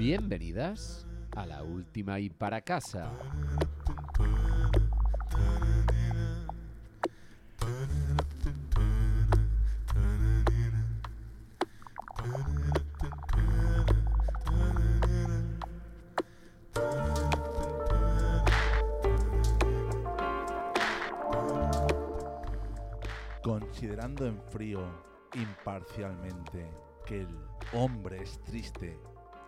Bienvenidas a la última y para casa. Considerando en frío, imparcialmente, que el hombre es triste,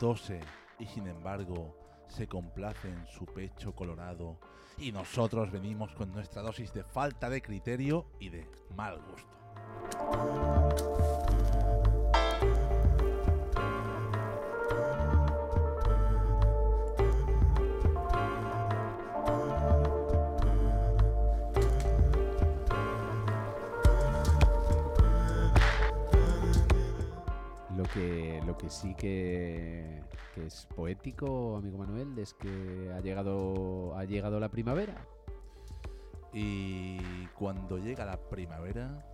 tose y sin embargo se complace en su pecho colorado y nosotros venimos con nuestra dosis de falta de criterio y de mal gusto. Lo que, lo que sí que, que es poético, amigo Manuel, es que ha llegado, ha llegado la primavera. Y cuando llega la primavera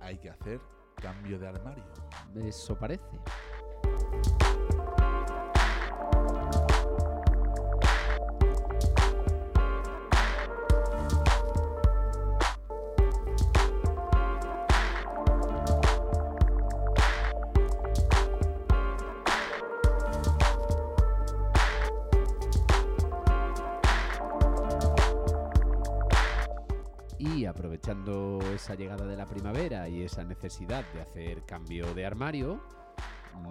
hay que hacer cambio de armario. Eso parece. Esa llegada de la primavera y esa necesidad de hacer cambio de armario,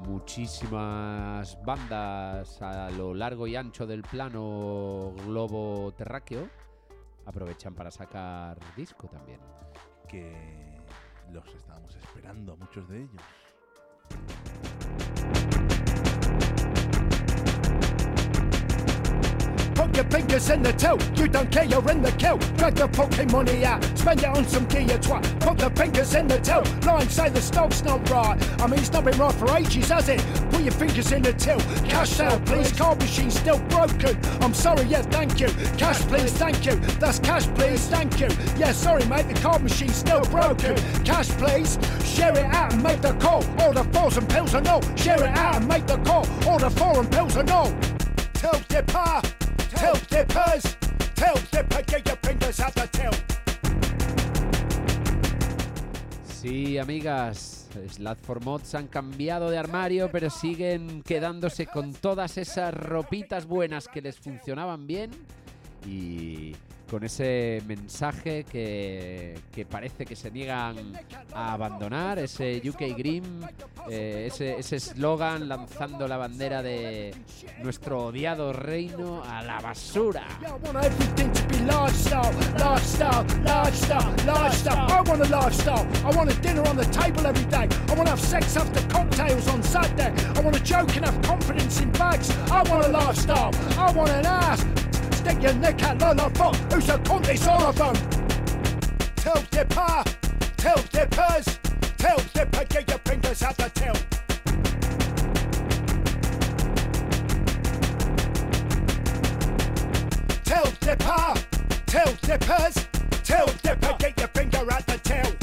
muchísimas bandas a lo largo y ancho del plano globo terráqueo aprovechan para sacar disco también. Que los estábamos esperando, muchos de ellos. Put your fingers in the till, you don't care, you're in the kill. Drag the pocket money out, spend it on some gear twat. Put the fingers in the till, lie and say the stock's not right. I mean, it's not been right for ages, has it? Put your fingers in the till, cash out, please. Card machine's still broken. I'm sorry, yeah, thank you. Cash, please, thank you. That's cash, please, thank you. Yeah, sorry, mate, the card machine's still broken. Cash, please, share it out and make the call. All the fours and pills are no. Share it out and make the call. Order four and pills and all. Till dipper, Sí, amigas, Slad for Mods han cambiado de armario, pero siguen quedándose con todas esas ropitas buenas que les funcionaban bien. Y con ese mensaje que, que parece que se niegan a abandonar, ese UK Grim, eh, ese ese eslogan lanzando la bandera de nuestro odiado reino a la basura. stick your neck at Lullaphone, who's a comedy solophone. Tell dipper, tell dippers, tell dipper, get your fingers out the tail. Tell dipper, tell dippers, tell dipper, get your finger out the tail.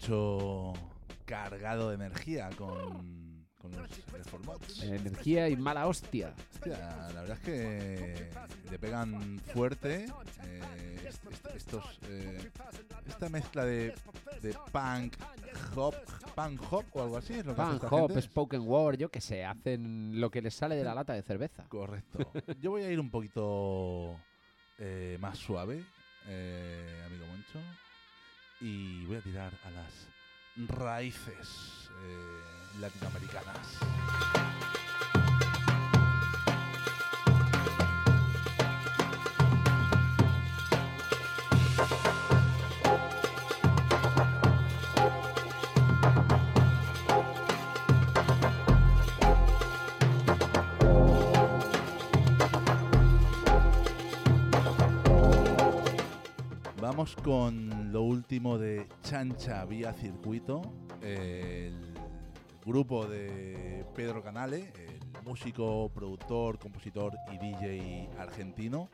Moncho cargado de energía con, con los reformados. Energía y mala hostia. Hostia, la verdad es que le pegan fuerte eh, est- est- estos eh, esta mezcla de, de punk hop punk hop o algo así es lo que Punk, hop, gente. spoken word, yo que sé, hacen lo que les sale de la lata de cerveza. correcto yo voy a ir un poquito eh, más suave eh, amigo Moncho y voy a tirar a las raíces eh, latinoamericanas Vamos con lo último de Chancha Vía Circuito, el grupo de Pedro Canale, el músico, productor, compositor y DJ argentino,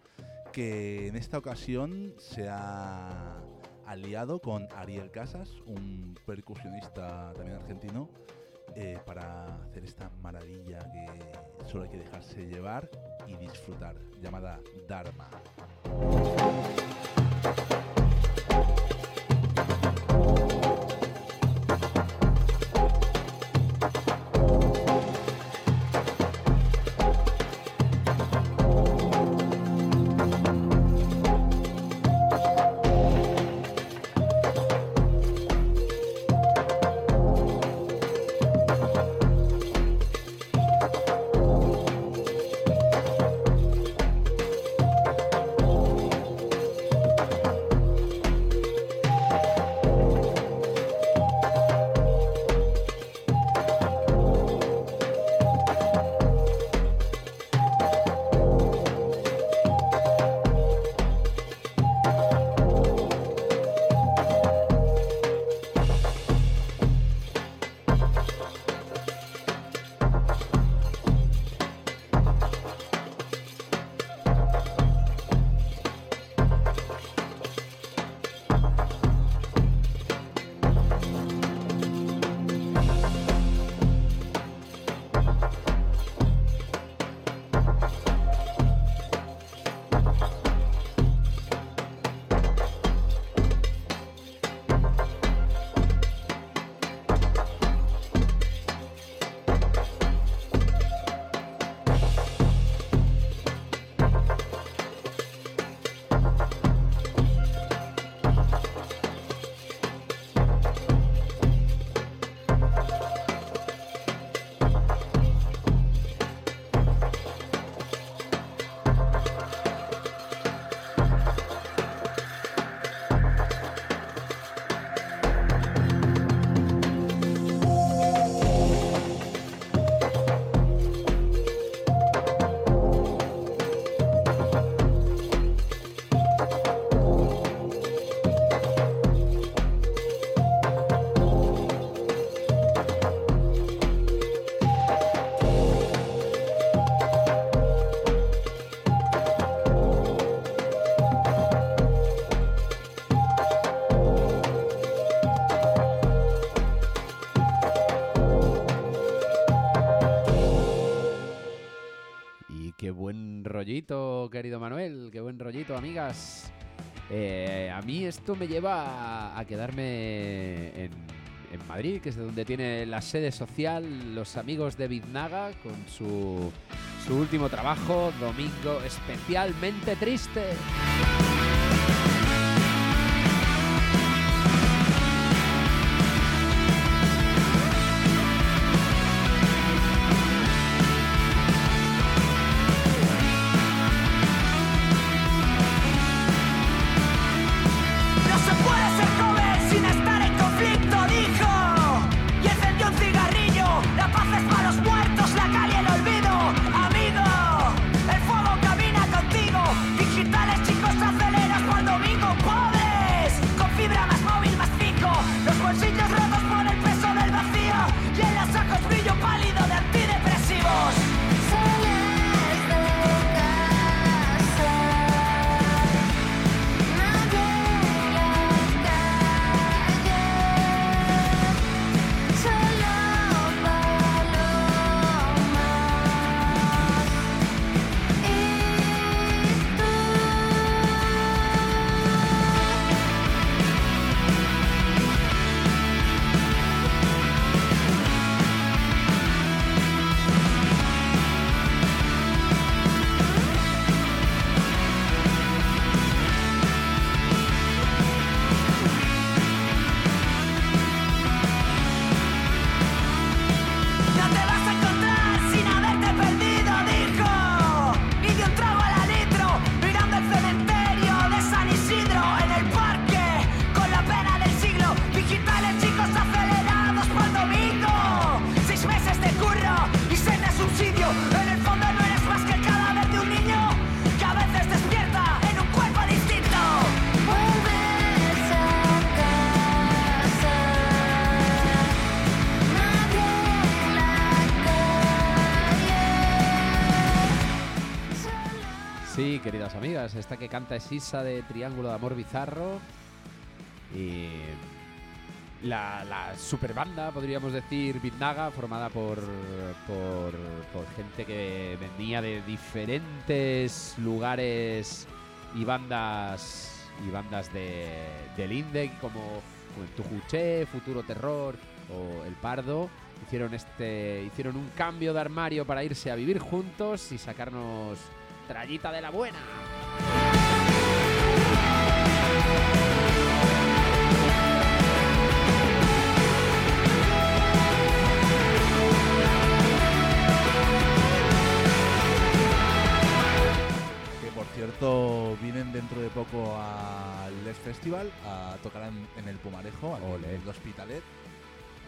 que en esta ocasión se ha aliado con Ariel Casas, un percusionista también argentino, eh, para hacer esta maravilla que solo hay que dejarse llevar y disfrutar, llamada Dharma. Querido Manuel, qué buen rollito, amigas. Eh, a mí esto me lleva a, quedarme en, en, Madrid, que es de donde tiene la sede social los amigos de Biznaga, con su, su último trabajo, Domingo Especialmente Triste. Canta de Triángulo de Amor Bizarro. Y la, la super banda, podríamos decir, Bitnaga, formada por, por, por gente que venía de diferentes lugares y bandas y bandas de, del Indec como Tujuché, Futuro Terror o El Pardo. Hicieron, este, hicieron un cambio de armario para irse a vivir juntos y sacarnos trallita de la buena. Cierto vienen dentro de poco al Les Festival, a tocar en, en el Pumarejo, Ole. en el Hospitalet.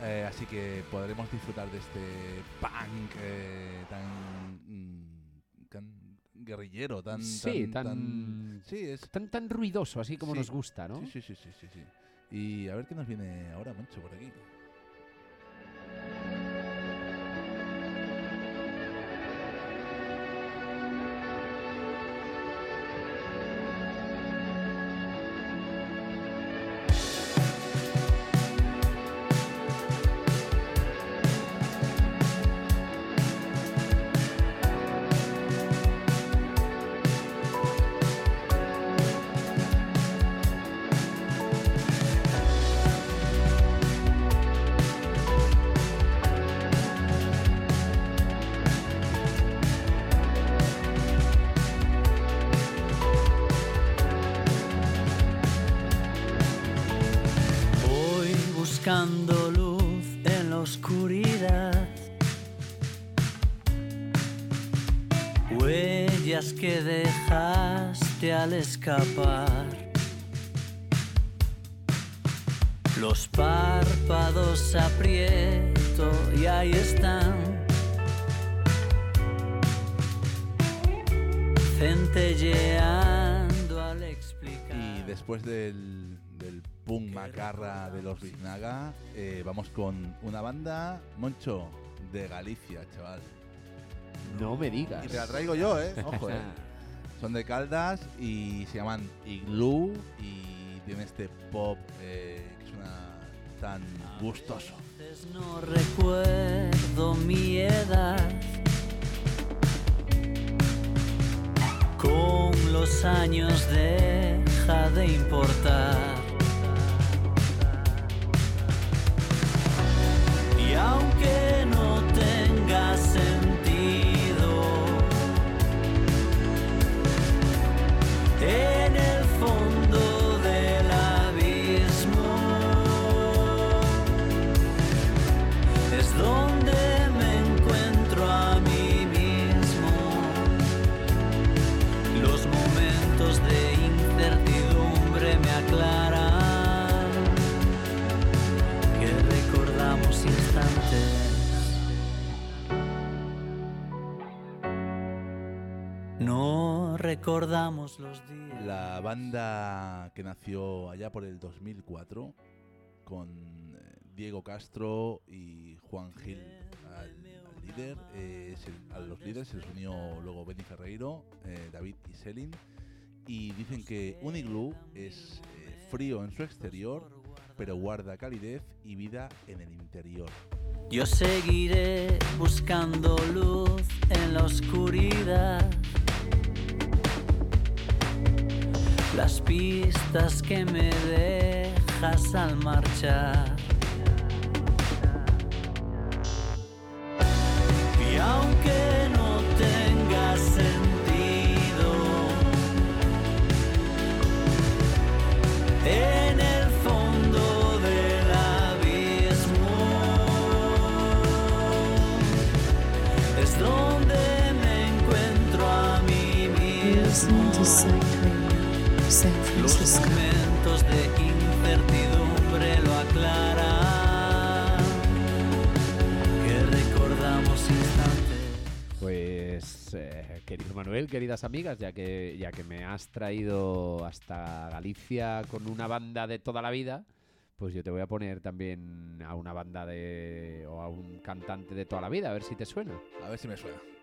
Eh, así que podremos disfrutar de este punk eh, tan, mm, tan guerrillero, tan, Sí, tan- sí, es Tan, tan ruidoso, así como Sí. nos gusta, ¿no? Sí, sí, sí, sí, sí, sí. Y a ver qué nos viene ahora, Moncho, por aquí. Y después del, del punk macarra de los Biznaga, eh, vamos con una banda, Moncho, de Galicia, chaval. No me digas. Y te la traigo yo, ¿eh? Ojo, ¿eh? Son de Caldas y se llaman Igloo y tiene este pop eh, que suena tan gustoso. veces no recuerdo mi edad. Con los años deja de importar. Y aunque no recordamos los días. La banda que nació allá por el 2004 con eh, Diego Castro y Juan Gil al, al líder. eh, se- a los líderes se les unió luego Benny Ferreiro, eh, David y Selin. Y dicen que un iglú es eh, frío en su exterior, pero guarda calidez y vida en el interior. Yo seguiré buscando luz en la oscuridad. Las pistas que me dejas al marchar. Queridas amigas, ya que, ya que me has traído hasta Galicia con una banda de toda la vida, pues yo te voy a poner también a una banda de. o a un cantante de toda la vida, a ver si te suena. A ver si me suena.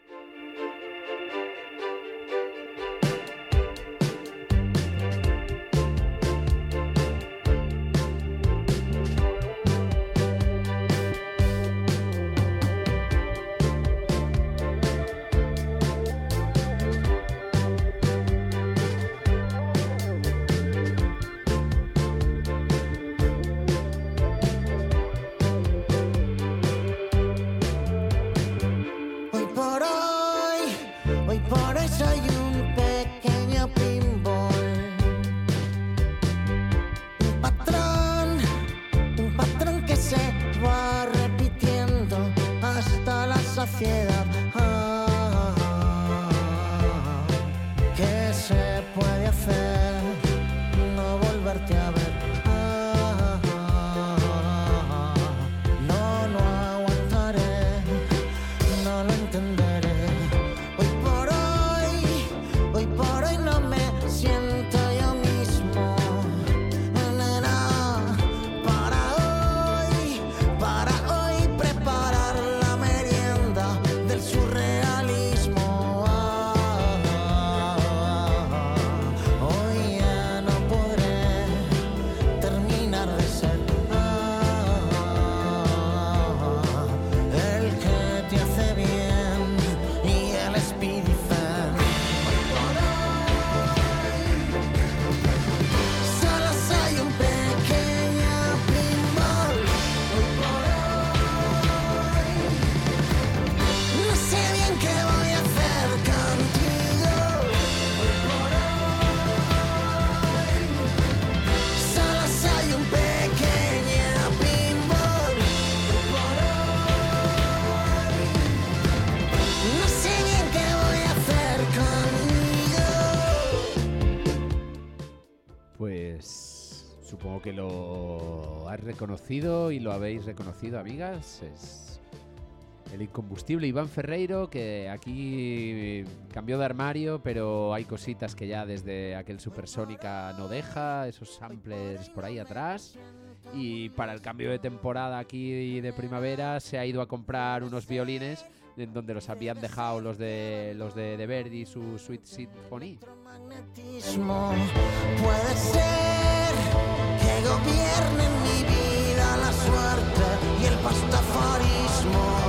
Reconocido y lo habéis reconocido, amigas. Es el incombustible Iván Ferreiro, que aquí cambió de armario, pero hay cositas que ya desde aquel Supersónica no deja, esos samplers por ahí atrás. Y para el cambio de temporada aquí de primavera se ha ido a comprar unos violines en donde los habían dejado los de los de, de Verdi su Sweet Symphony. Puede ser que gobierne mi vida suerte y el pastafarismo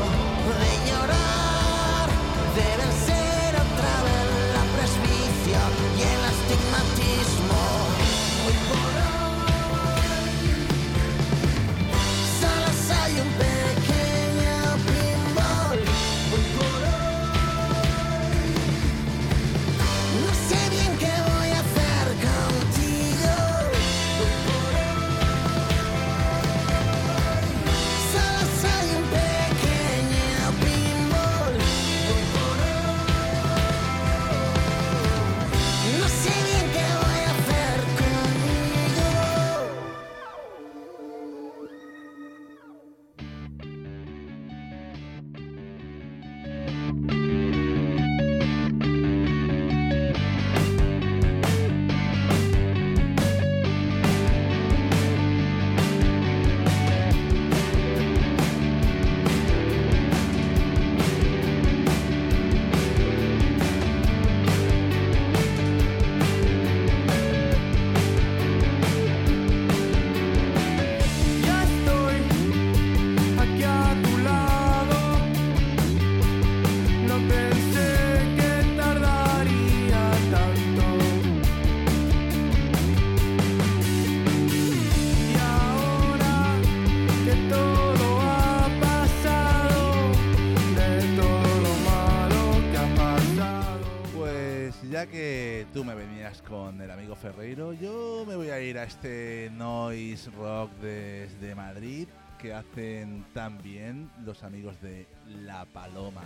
el amigo Ferreiro, yo me voy a ir a este noise rock desde Madrid que hacen tan bien los amigos de La Paloma.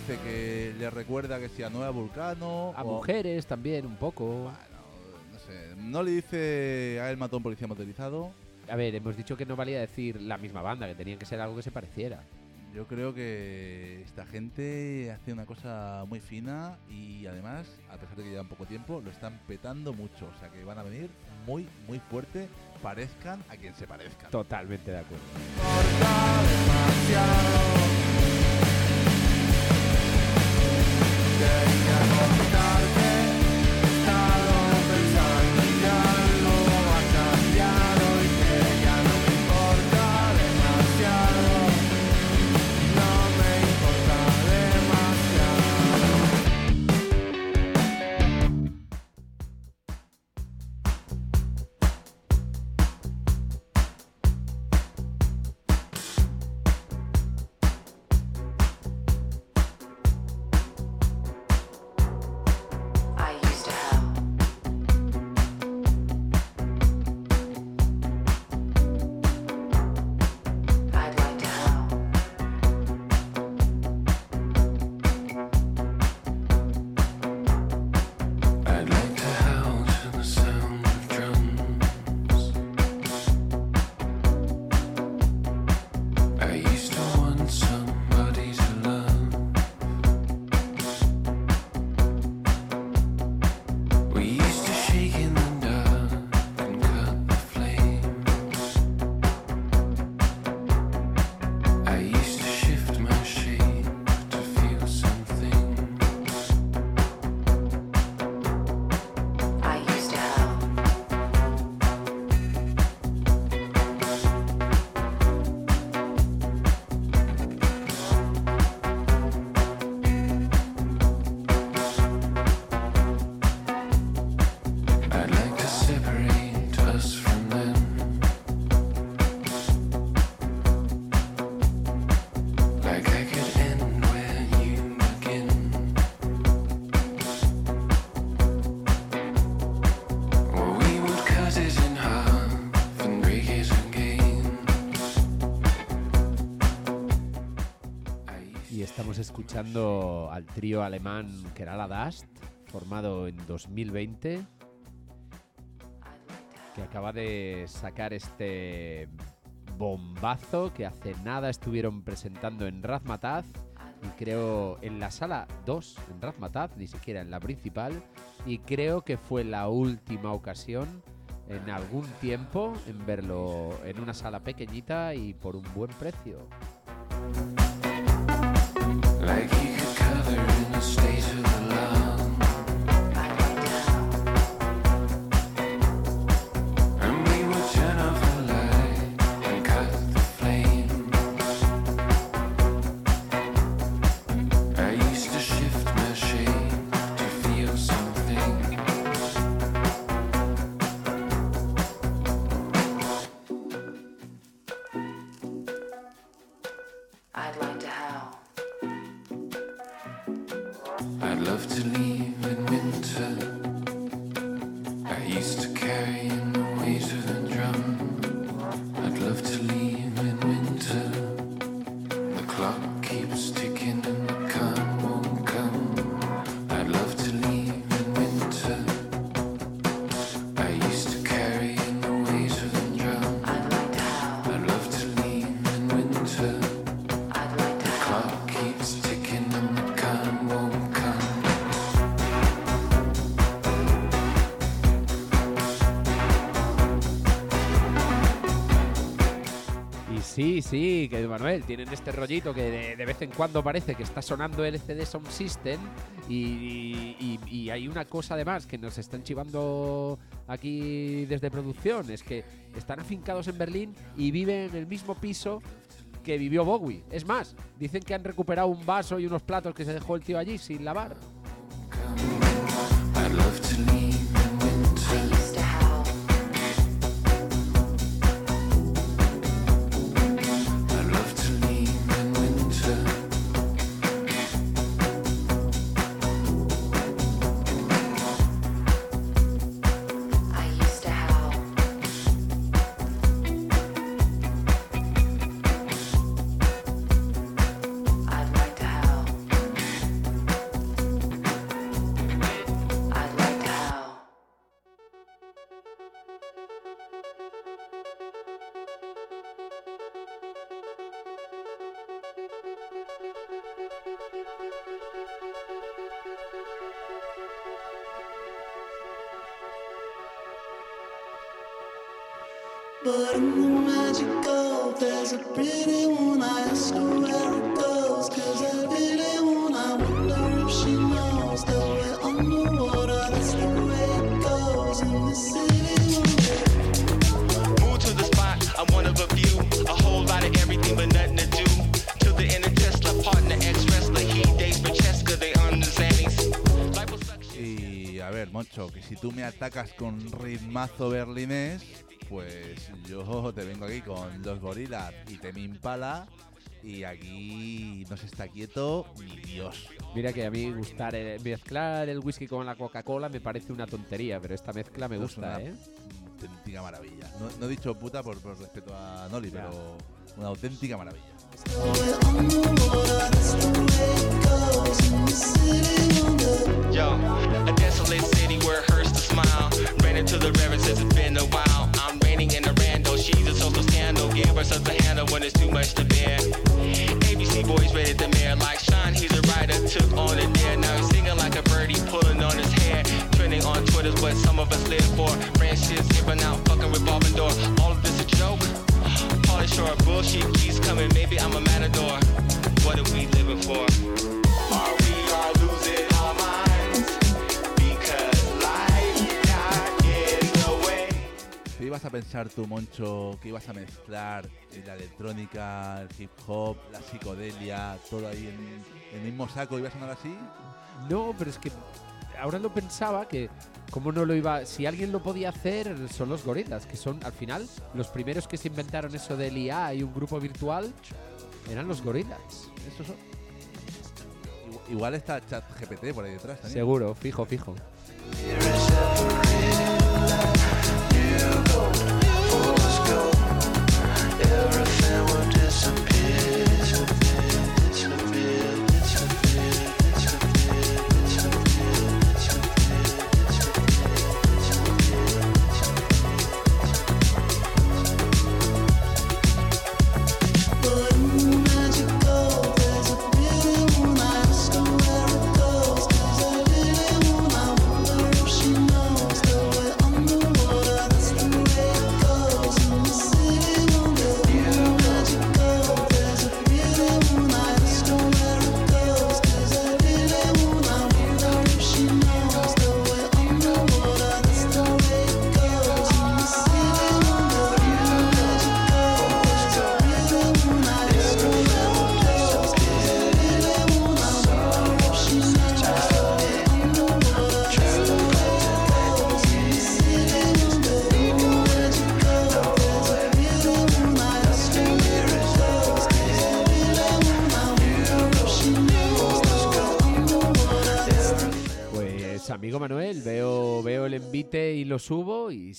Dice que le recuerda que sea Nueva Vulcano, A o- mujeres también, un poco. Bueno, no sé, no le dice a él mató a un policía motorizado. A ver, hemos dicho que no valía decir la misma banda, que tenían que ser algo que se pareciera. Yo creo que esta gente hace una cosa muy fina y además, a pesar de que llevan poco tiempo, lo están petando mucho. O sea que van a venir muy, muy fuerte, parezcan a quien se parezcan. Totalmente de acuerdo. devi accontentarti, stavo pensando già. Escuchando al trío alemán Kerala Dust, formado en 2020, que acaba de sacar este bombazo que hace nada estuvieron presentando en Razmataz y creo en la sala 2 en Razmataz, ni siquiera en la principal, y creo que fue la última ocasión en algún tiempo en verlo en una sala pequeñita y por un buen precio. Like he love to leave sí, que Manuel, tienen este rollito que de, vez en cuando parece que está sonando LCD Sound System y, hay una cosa además que nos están chivando aquí desde producción, es que están afincados en Berlín y viven en el mismo piso que vivió Bowie. Es más, dicen que han recuperado un vaso y unos platos que se dejó el tío allí sin lavar. But in the magical, there's a pretty one. I ask her where it goes. Cause I really wanna wonder if she knows that we're underwater. That's the way it goes in the city. Move to the spot, I'm one of a few. A whole lot of everything but nothing to do. To the inner Tesla, partner, ex-wrestler. He dates Francesca, they on the Xannies. Liposuction. Y a ver, Moncho, que si tú me atacas con ritmazo berlinés, pues yo te vengo aquí con los gorilas y te me impala y aquí no se está quieto ni Dios. Mira que a mí gustar eh, mezclar el whisky con la Coca-Cola me parece una tontería, pero esta mezcla me Es gusta, una ¿eh? auténtica maravilla. No, no he dicho puta por, por respeto a Noli, Ya. pero una auténtica maravilla. Yo, a desolate city where it hurts to smile. Ran into the river since it's been a while. A social scandal. Give something to handle when it's too much to bear. ABC boys ready the mayor like Sean. He's a writer, took on a dare. Now he's singing like a birdie, pulling on his hair. Trending on Twitter's what some of us live for. Brand shit, skipping out, fucking revolving door. All of this a joke. Pauly Shore, bullshit keeps coming. Maybe I'm a matador. What are we living for? Are we all losing ¿Qué ibas a pensar tú, Moncho, que ibas a mezclar la electrónica, el hip hop, la psicodelia, todo ahí en, el mismo saco? ¿Ibas a sonar así? No, pero es que ahora lo pensaba que cómo no lo iba, si alguien lo podía hacer son los gorilas, que son al final los primeros que se inventaron eso del IA y un grupo virtual eran los gorilas. Eso son. Igual, está chat GPT por ahí detrás. también. Seguro, fijo, fijo.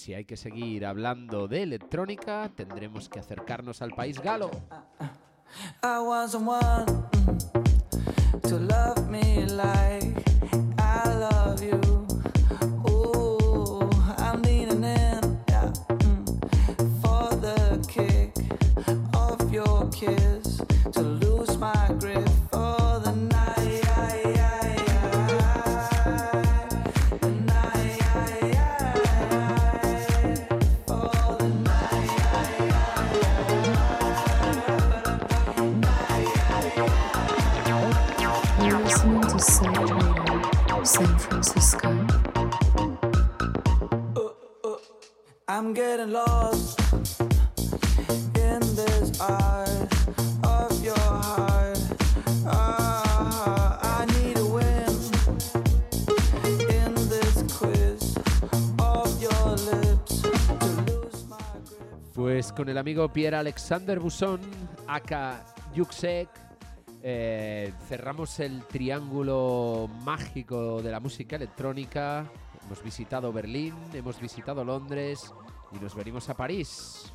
Si hay que seguir hablando de electrónica tendremos que acercarnos al país galo. Pues con el amigo Pierre Alexander Busson, aka Yuxek, eh, cerramos el triángulo mágico de la música electrónica. Hemos visitado Berlín, hemos visitado Londres y nos venimos a París.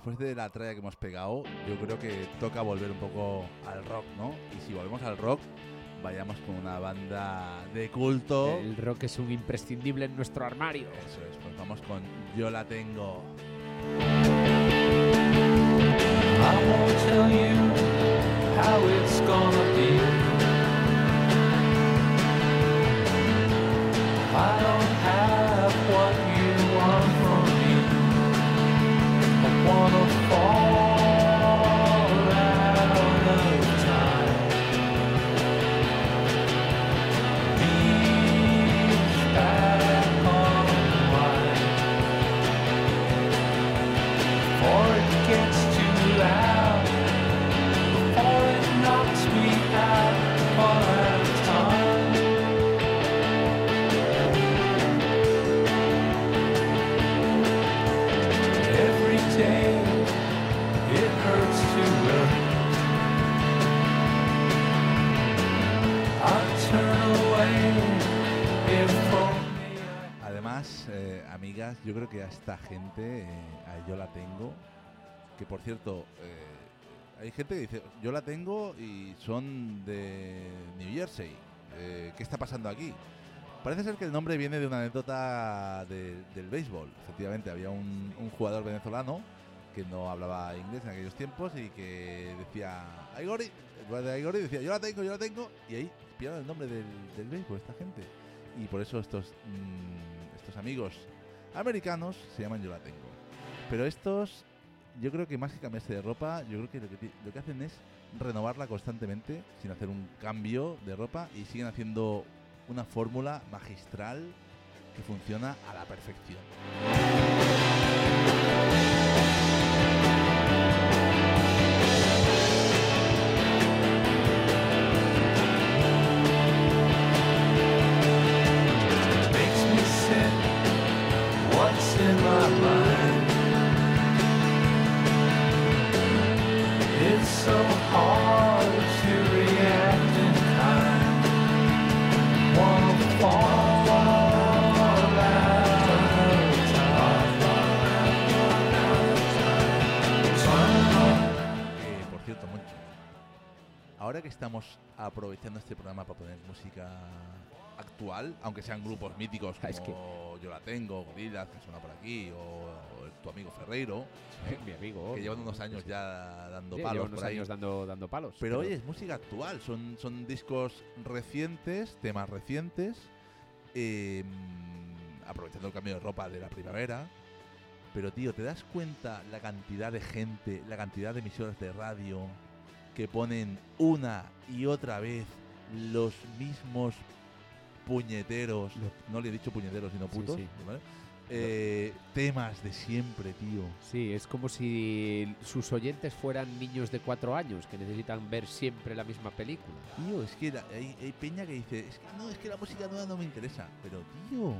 Después de la tralla que hemos pegado, yo creo que toca volver un poco al rock, ¿no? Y si volvemos al rock, vayamos con una banda de culto. El rock es un imprescindible en nuestro armario. Eso es, pues vamos con Yo la tengo. I won't tell you how it's gonna be. I don't have what you want from me. Wanna fall Eh, amigas, yo creo que a esta gente, eh, yo la tengo, que por cierto, eh, hay gente que dice, yo la tengo y son de New Jersey. ¿Qué está pasando aquí? Parece ser que el nombre viene de una anécdota de- del béisbol. Efectivamente, había un, jugador venezolano que no hablaba inglés en aquellos tiempos y que decía, Aigori, de Aigori decía, yo la tengo, yo la tengo, y ahí pillaron el nombre del, del béisbol, esta gente. Y por eso estos, mm, amigos americanos se llaman Yo la tengo. Pero estos, yo creo que más que cambiarse de ropa, yo creo que lo que, lo que hacen es renovarla constantemente, sin hacer un cambio de ropa, y siguen haciendo una fórmula magistral que funciona a la perfección. Estamos aprovechando este programa para poner música actual, aunque sean grupos míticos como Ah, es que- Yo la tengo, Gorillaz, que suena por aquí, o, o tu amigo Ferreiro, Mi amigo. que llevan unos años ya dando Sí, palos lleva unos por ahí. años dando, dando palos. Pero oye, es música actual, son, son discos recientes, temas recientes, eh, aprovechando el cambio de ropa de la primavera. Pero tío, ¿te das cuenta la cantidad de gente, la cantidad de emisoras de radio que ponen una y otra vez los mismos puñeteros, no le he dicho puñeteros sino Sí, putos, sí. ¿vale? Eh, temas de siempre, tío. Sí, es como si sus oyentes fueran niños de cuatro años que necesitan ver siempre la misma película. Tío, es que la- hay, hay peña que dice, es que no, es que la música nueva no me interesa. Pero tío,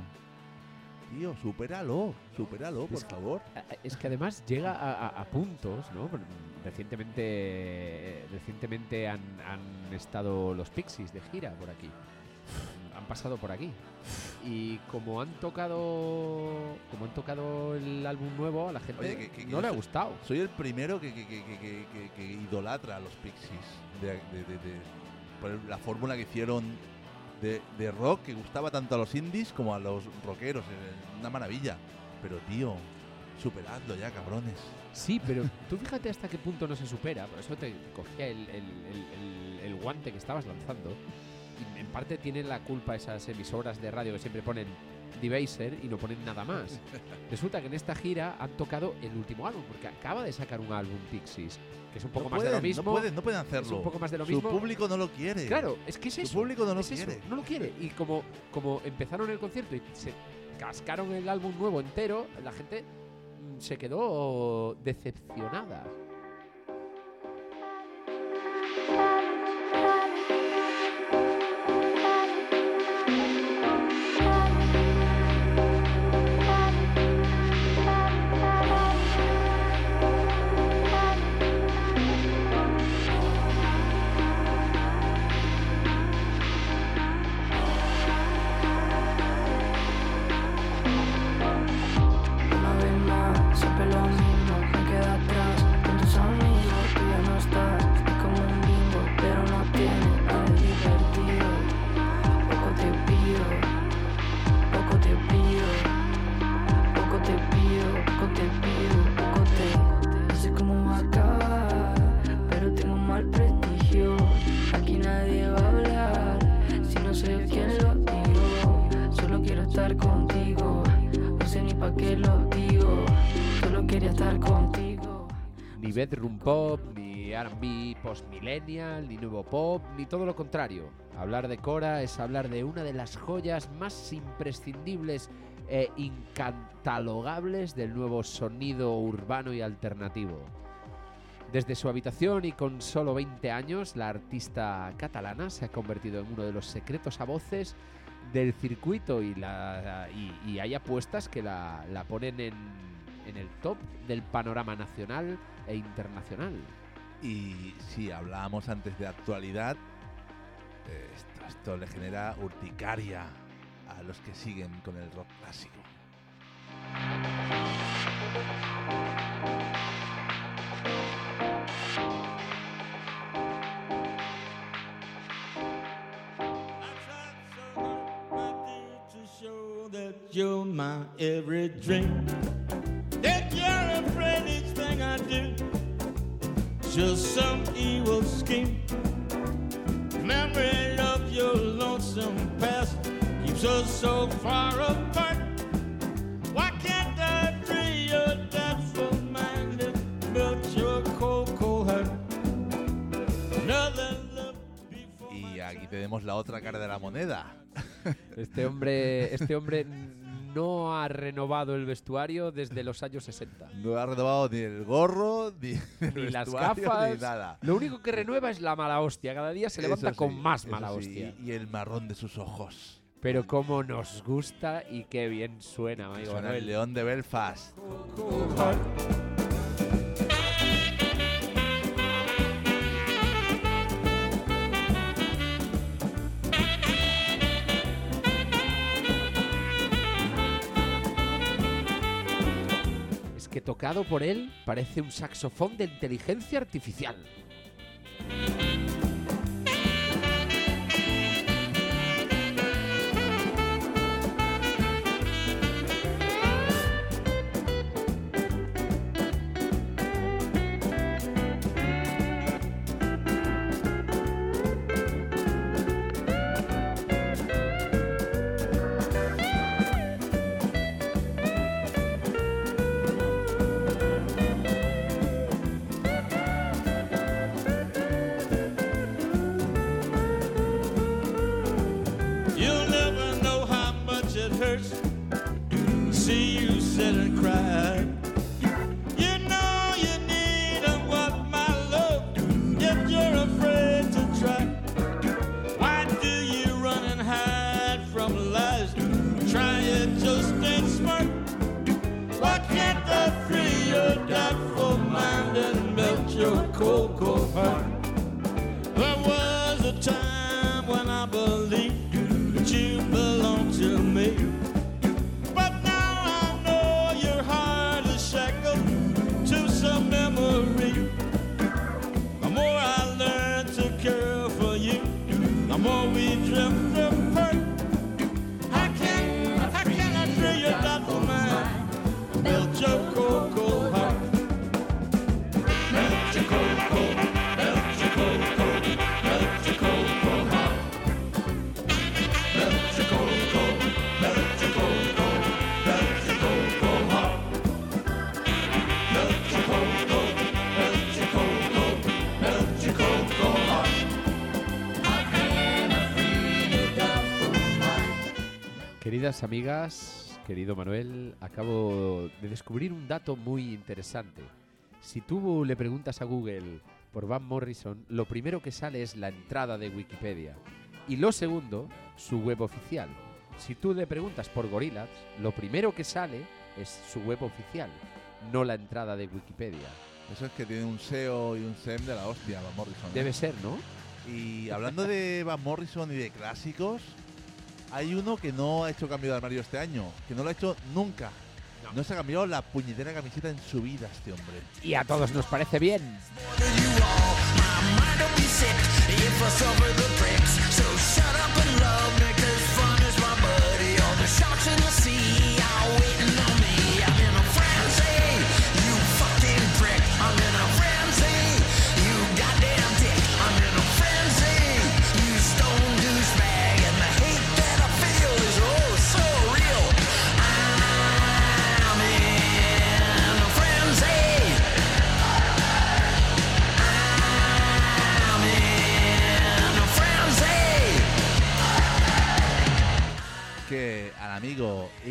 tío, supéralo, supéralo, por Es que- favor. Es que además llega a, a- a puntos, ¿no? Recientemente, recientemente han, han estado los Pixies de gira por aquí. Han pasado por aquí. Y como han tocado, como han tocado el álbum nuevo, a la gente Oye, que- que- que no le ha gustado. Soy el primero que, idolatra a los Pixies. De, de- de- de- por la fórmula que hicieron de, rock que gustaba tanto a los indies como a los rockeros. eh, Una maravilla. Pero tío, superadlo ya, cabrones. Sí, pero tú fíjate hasta qué punto no se supera. Por eso te cogía el, el- el- el- guante que estabas lanzando. Y en parte tienen la culpa esas emisoras de radio que siempre ponen Debaser y no ponen nada más. Resulta que en esta gira han tocado el último álbum, porque acaba de sacar un álbum Pixies, que es un poco no más pueden, de lo mismo. No pueden, no pueden hacerlo. Es un poco más de lo Su mismo. público no lo quiere. Claro, es que es Su eso. público no lo es eso, quiere. no lo quiere. Y como, como empezaron el concierto y se cascaron el álbum nuevo entero, la gente mm, se quedó decepcionada. Pop, ni R&B post-millennial, ni nuevo pop, ni todo lo contrario. Hablar de Cora es hablar de una de las joyas más imprescindibles e incatalogables del nuevo sonido urbano y alternativo. Desde su habitación y con solo 20 años, la artista catalana se ha convertido en uno de los secretos a voces del circuito y, la, y, y hay apuestas que la, la ponen en, en el top del panorama nacional e internacional. Y si hablábamos antes de actualidad, esto, esto le genera urticaria a los que siguen con el rock clásico. you're my every dream. That you're afraid each thing I do. Just some evil scheme. Memory of your lonesome past keeps us so far apart. Why can't I free your doubtful mind and melt your cold, cold heart? Another love before Y aquí tenemos la otra cara de la moneda. Este hombre, este hombre no ha renovado el vestuario desde los años 60. No ha renovado ni el gorro, ni, el Ni las vestuario, gafas. ni nada. Lo único que renueva es la mala hostia. Cada día se levanta con más mala sí, hostia. Y el marrón de sus ojos. Pero cómo nos gusta y qué bien suena, amigo Suena Manuel. el león de Belfast. Tocado por él parece un saxofón de inteligencia artificial. Amigas, querido Manuel, acabo de descubrir un dato muy interesante. Si tú le preguntas a Google por Van Morrison, lo primero que sale es la entrada de Wikipedia. Y lo segundo, su web oficial. Si tú le preguntas por Gorillaz, lo primero que sale es su web oficial, no la entrada de Wikipedia. Eso es que tiene un SEO y un SEM de la hostia, Van Morrison. ¿eh? Debe ser, ¿no? Y hablando de Van Morrison y de clásicos, hay uno que no ha hecho cambio de armario este año, que no lo ha hecho nunca. No, se ha cambiado la puñetera camiseta en su vida este hombre. Y a todos nos parece bien.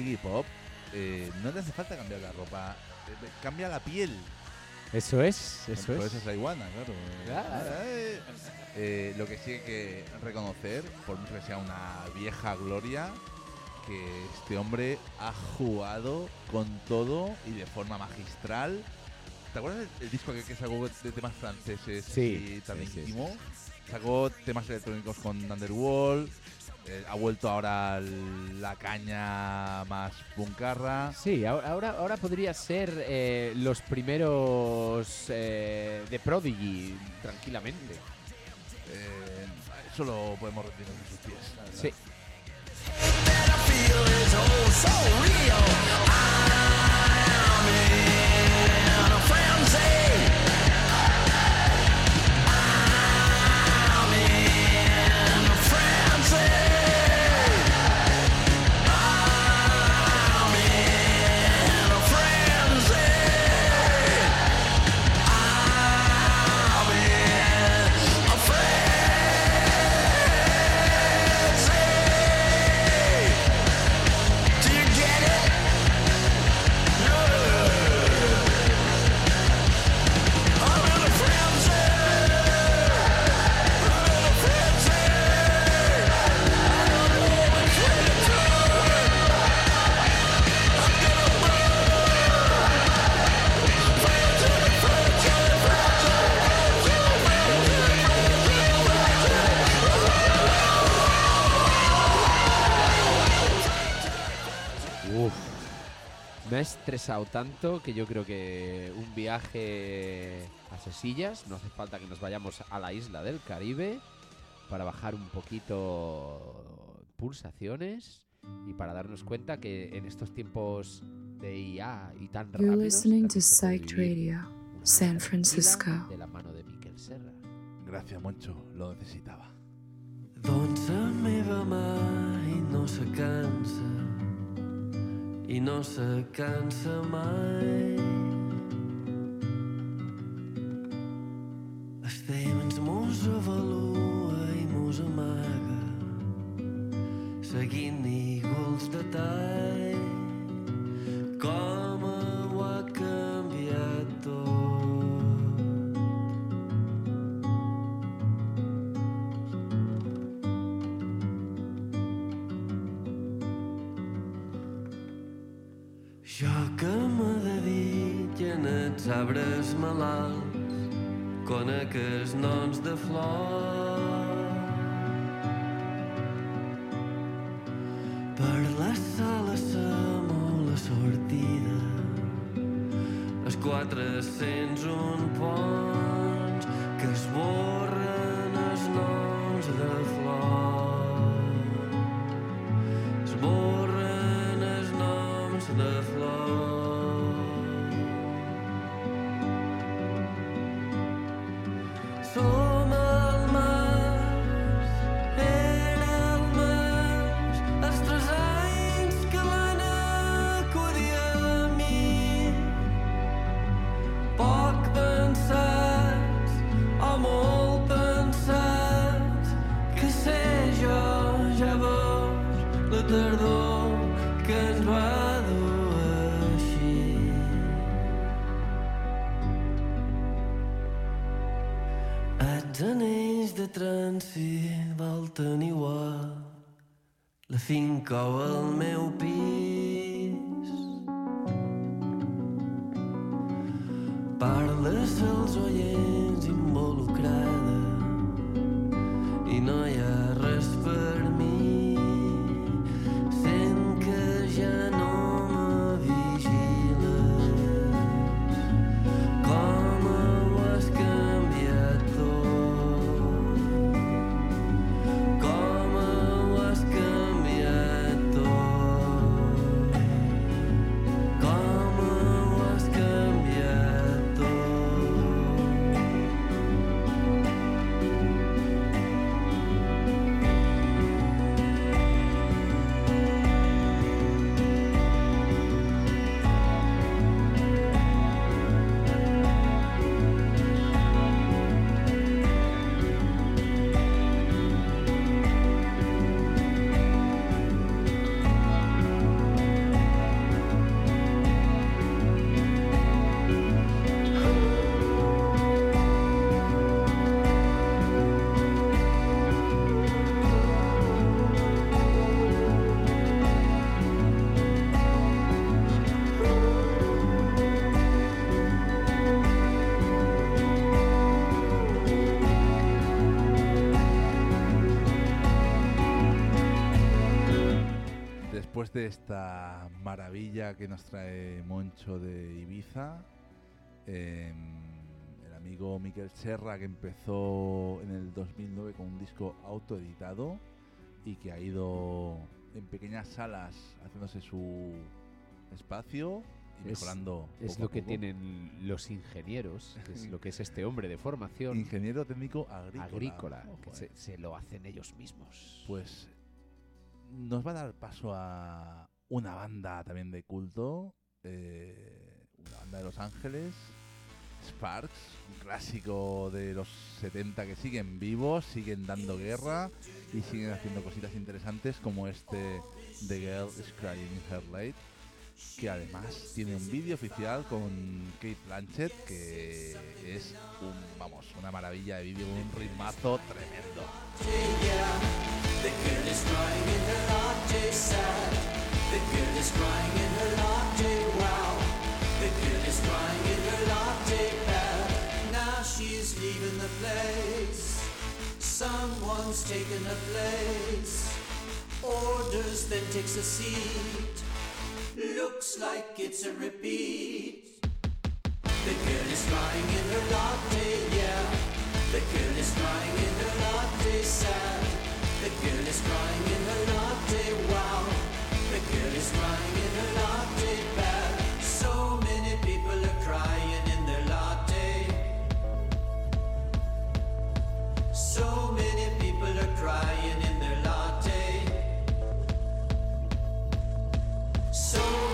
Iggy Pop eh, no le hace falta cambiar la ropa, eh, cambia la piel. Eso es, eso Por es. eso es la iguana, claro. Claro. Eh, eh, lo que sí hay que reconocer, por mucho que sea una vieja gloria, que este hombre ha jugado con todo y de forma magistral. ¿Te acuerdas del el disco que, que sacó de temas franceses Sí, y tan sí? Sacó temas electrónicos con Underworld. Eh, ha vuelto ahora la caña más puncarra. Sí, ahora, ahora, podría ser eh, los primeros eh, de Prodigy, tranquilamente. Eh, eso lo podemos retirar en sus pies. Sí. Me ha estresado tanto que yo creo que un viaje a Sesillas, no hace falta que nos vayamos a la isla del Caribe para bajar un poquito pulsaciones y para darnos cuenta que en estos tiempos de IA y tan You're rápidos listening to vivir Radio, San Francisco. de la mano de Miquel Serra. Gracias, Moncho. Lo necesitaba. Doncs la meva mai no se cansa i no se cansa mai. El temps mos avalua i mos amaga seguint iguals detalls arbres malalts, conec els noms de flors. Per la sala som la sortida, els 401 ponts que esborren después de esta maravilla que nos trae Moncho de Ibiza, em, el amigo Miquel Serra que empezó en el 2009 con un disco autoeditado y que ha ido en pequeñas salas haciéndose su espacio y Es- mejorando. Es poco lo que poco. tienen los ingenieros, es lo que es este hombre de formación Ingeniero técnico agrícola. agrícola, Ojo, que eh. se, se lo hacen ellos mismos. Pues nos va a dar paso a una banda también de culto, eh, una banda de Los Ángeles, Sparks, un clásico de los 70 que siguen vivos, siguen dando guerra y siguen haciendo cositas interesantes como este The Girl is Crying in Her Late, que además tiene un vídeo oficial con Kate Blanchett que es un, vamos, una maravilla de vídeo, un ritmazo tremendo. Someone's taken her place. Orders, then takes a seat. Looks like it's a repeat. The girl is crying in her latte, yeah. The girl is crying in her latte sad. The girl is crying in her latte, wow. The girl is crying in her latte bad. So many people are crying in their latte. So So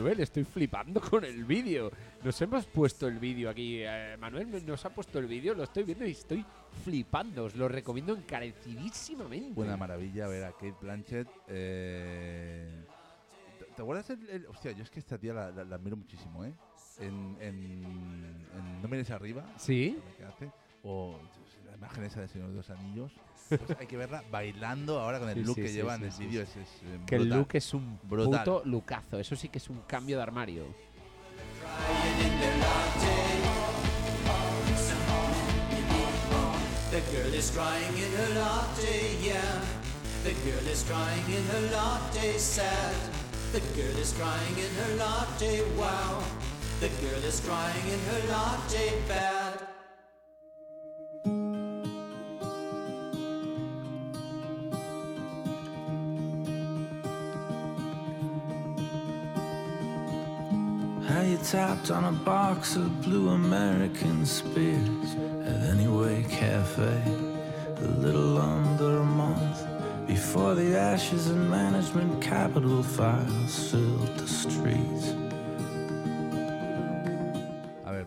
Manuel, estoy flipando con el vídeo. Nos hemos puesto el vídeo aquí. eh, Manuel nos ha puesto el vídeo, lo estoy viendo y estoy flipando. Os lo recomiendo encarecidísimamente. Una maravilla ver a Kate Blanchett. eh, ¿te- ¿Te acuerdas el, el- Hostia, yo es que esta tía la, la- la admiro muchísimo, ¿eh? En, en, en No mires arriba. Sí. O la imagen esa de Señor de los Anillos. Pues hay que verla bailando ahora con el Sí, look sí, que sí, lleva sí, en el vídeo. sí. Es, es, Que el look es un Brutal. puto lucazo. Eso sí que es un cambio de armario. The girl is crying in her latte, yeah. Tapped on a box of blue American spears at Anyway Cafe a little under a month before the ashes and management capital files filled the streets. A ver,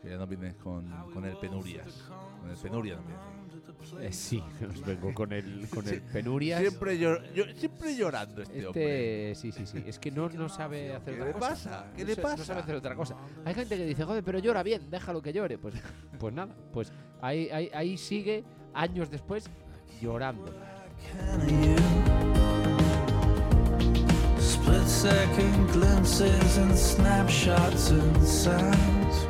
que ya no vienes con, con el Penurias. Con el Penurias no vienes. Eh, sí, os vengo con el, con el penurias. Siempre, llor- yo- siempre llorando este, hombre. Este, sí, sí, sí. Es que no, no sabe hacer ¿Qué otra le cosa. pasa? ¿Qué No le sa- pasa? No sabe hacer otra cosa. Hay gente que dice, joder, pero llora bien, déjalo que llore. Pues, pues nada, pues ahí, ahí, ahí sigue, años después, llorando. Split second glimpses and snapshots and sounds.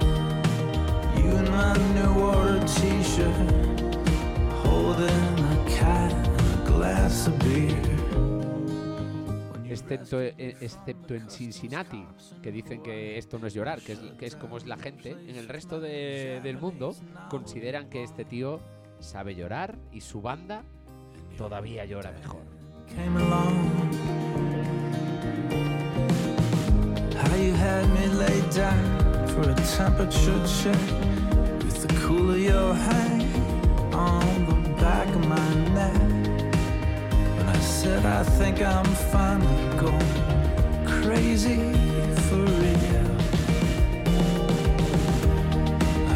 You in my new order t shirt, Excepto, eh, excepto en Cincinnati, que dicen que esto no es llorar, que es, que es como es la gente. En el resto de- del mundo consideran que este tío sabe llorar y su banda todavía llora mejor. back of my neck. And I said, I think I'm finally going crazy for real.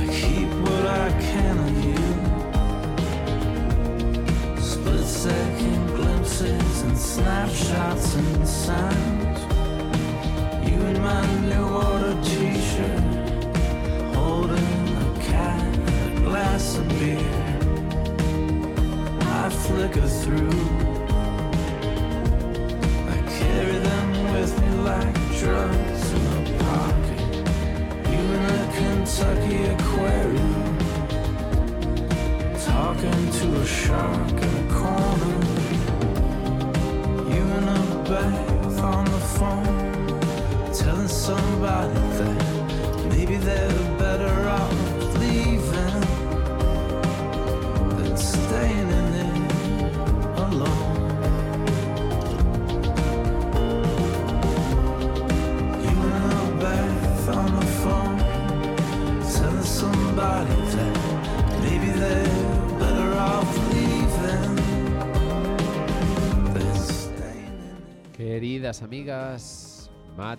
I keep what I can of you. Split second glimpses and snapshots and signs. You in my new order t shirt, holding a cat, a glass of beer. I flicker through. I carry them with me like drugs in a pocket. You in a Kentucky aquarium, talking to a shark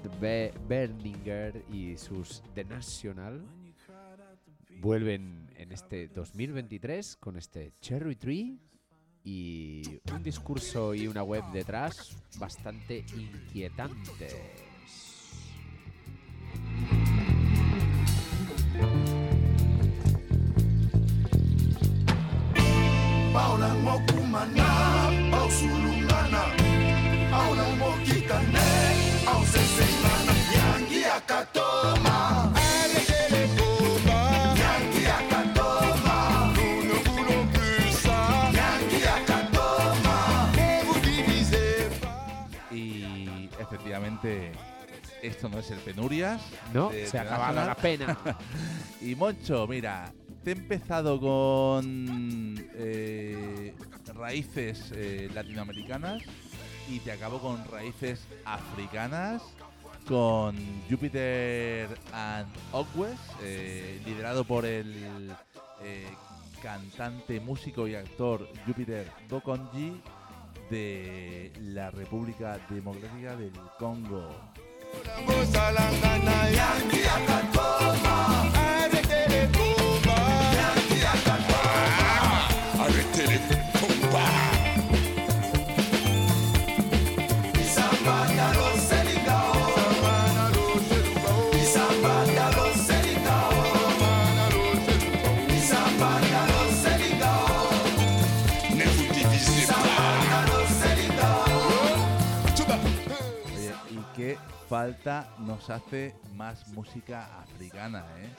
Matt Be- Berninger y sus The National vuelven en este 2023 con este Cherry Tree y un discurso y una web detrás bastante inquietantes. Paula mokumana, au sulungana, aula mokitane, Y efectivamente, esto no es el Penurias. No, de se ha acabado la pena. y Moncho, mira, te he empezado con eh, raíces eh, latinoamericanas y te acabo con raíces africanas. Con Jupiter and Ogwes, eh, liderado por el eh, cantante, músico y actor Jupiter Dokonji de la República Democrática del Congo. Falta nos hace más música africana, ¿eh?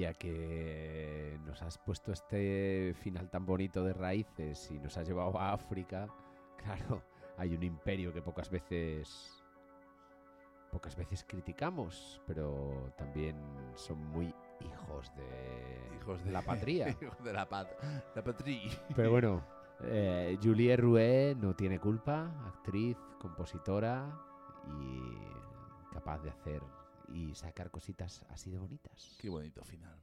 Ya que nos has puesto este final tan bonito de raíces y nos has llevado a África, claro, hay un imperio que pocas veces pocas veces criticamos, pero también son muy hijos de, Hijos de la patria. Hijos de la, pat la patria. Pero bueno, eh, Julie Rouet no tiene culpa, actriz, compositora y capaz de hacer y sacar cositas así de bonitas. Bonito final,